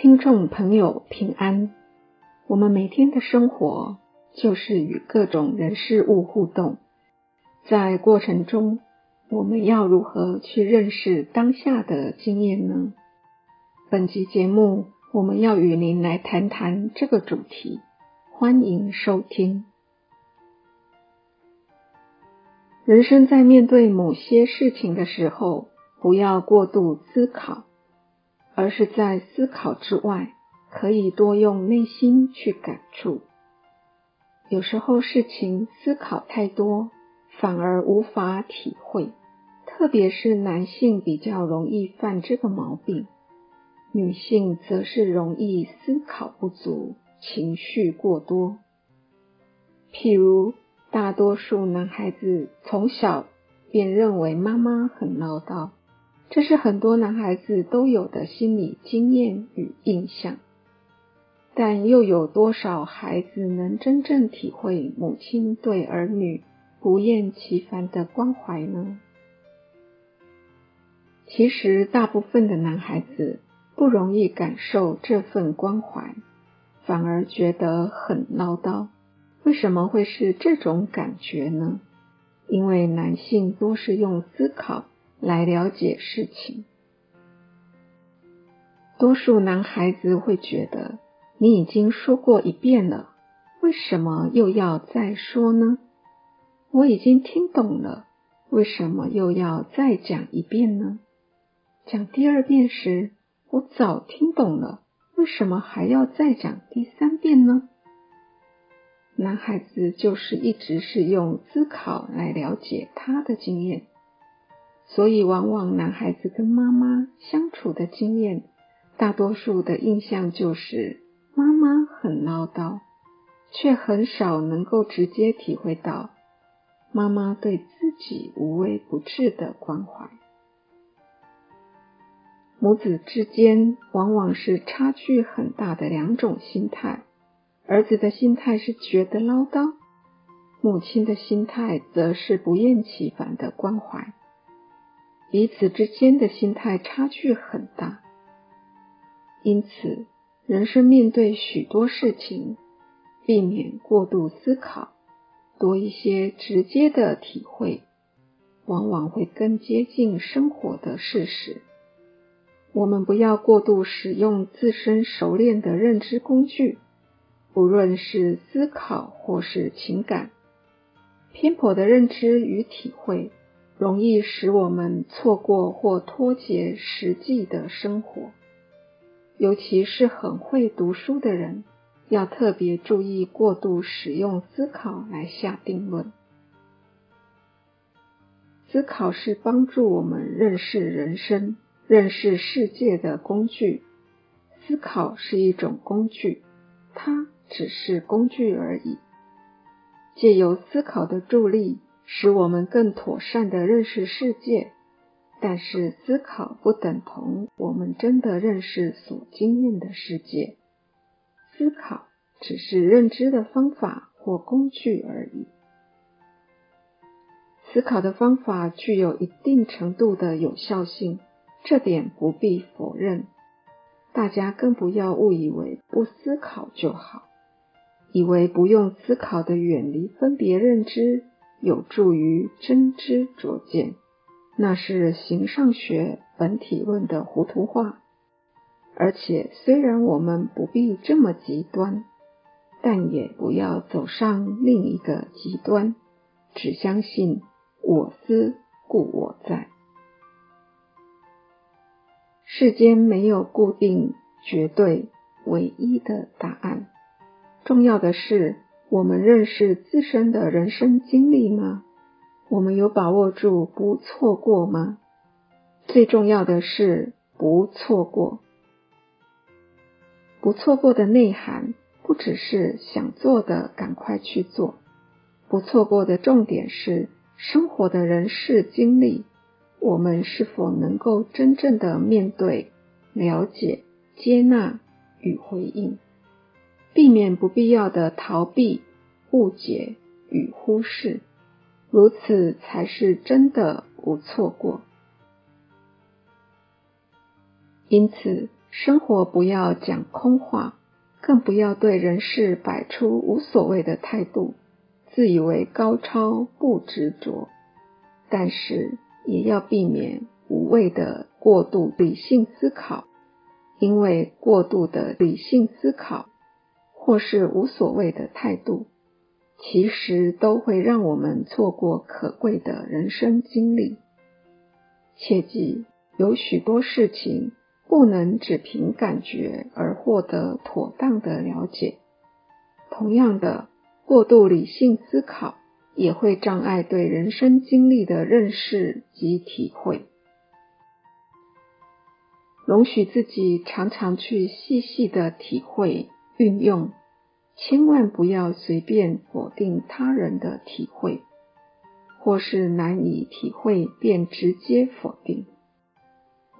听众朋友平安，我们每天的生活就是与各种人事物互动，在过程中，我们要如何去认识当下的经验呢？本集节目我们要与您来谈谈这个主题，欢迎收听。人生在面对某些事情的时候，不要过度思考，而是在思考之外，可以多用内心去感触。有时候事情思考太多，反而无法体会，特别是男性比较容易犯这个毛病，女性则是容易思考不足，情绪过多。譬如，大多数男孩子从小便认为妈妈很唠叨，这是很多男孩子都有的心理经验与印象。但又有多少孩子能真正体会母亲对儿女不厌其烦的关怀呢？其实，大部分的男孩子不容易感受这份关怀，反而觉得很唠叨。为什么会是这种感觉呢？因为男性多是用思考来了解事情。多数男孩子会觉得，你已经说过一遍了，为什么又要再说呢？我已经听懂了，为什么又要再讲一遍呢？讲第二遍时，我早听懂了，为什么还要再讲第三遍呢？男孩子就是一直是用思考来了解他的经验，所以往往男孩子跟妈妈相处的经验，大多数的印象就是妈妈很唠叨，却很少能够直接体会到妈妈对自己无微不至的关怀。母子之间往往是差距很大的两种心态。儿子的心态是觉得唠叨，母亲的心态则是不厌其烦的关怀，彼此之间的心态差距很大。因此，人生面对许多事情，避免过度思考，多一些直接的体会，往往会更接近生活的事实。我们不要过度使用自身熟练的认知工具。无论是思考或是情感，偏颇的认知与体会，容易使我们错过或脱节实际的生活。尤其是很会读书的人，要特别注意过度使用思考来下定论。思考是帮助我们认识人生、认识世界的工具。思考是一种工具，它。只是工具而已。借由思考的助力，使我们更妥善地认识世界。但是，思考不等同我们真的认识所经验的世界。思考只是认知的方法或工具而已。思考的方法具有一定程度的有效性，这点不必否认。大家更不要误以为不思考就好。以为不用思考的远离分别认知，有助于真知灼见，那是形上学本体论的糊涂话。而且，虽然我们不必这么极端，但也不要走上另一个极端，只相信我思故我在。世间没有固定、绝对、唯一的答案。重要的是，我们认识自身的人生经历吗？我们有把握住不错过吗？最重要的是不错过。不错过的内涵，不只是想做的赶快去做。不错过的重点是，生活的人事经历，我们是否能够真正的面对、了解、接纳与回应？避免不必要的逃避、误解与忽视，如此才是真的不错过。因此，生活不要讲空话，更不要对人事摆出无所谓的态度，自以为高超不执着。但是也要避免无谓的过度理性思考，因为过度的理性思考或是无所谓的态度，其实都会让我们错过可贵的人生经历。切记，有许多事情不能只凭感觉而获得妥当的了解。同样的，过度理性思考也会障碍对人生经历的认识及体会。容许自己常常去细细的体会、运用，千万不要随便否定他人的体会。或是难以体会，便直接否定。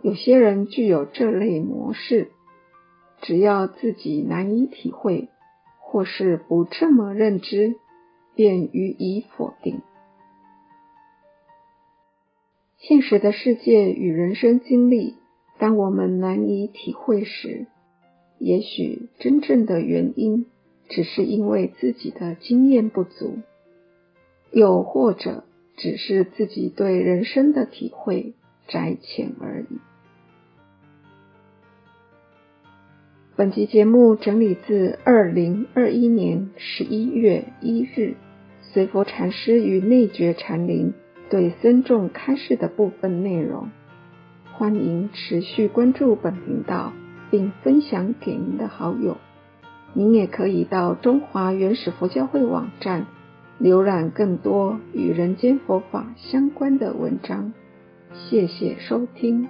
有些人具有这类模式，只要自己难以体会，或是不这么认知，便予以否定。现实的世界与人生经历，当我们难以体会时，也许真正的原因，只是因为自己的经验不足，又或者，只是自己对人生的体会窄浅而已。本集节目整理自二零二一年十一月一日随佛禅师与内觉禅林对僧众开示的部分内容。欢迎持续关注本频道，并分享给您的好友。您也可以到中华原始佛教会网站。浏览更多与人间佛法相关的文章，谢谢收听。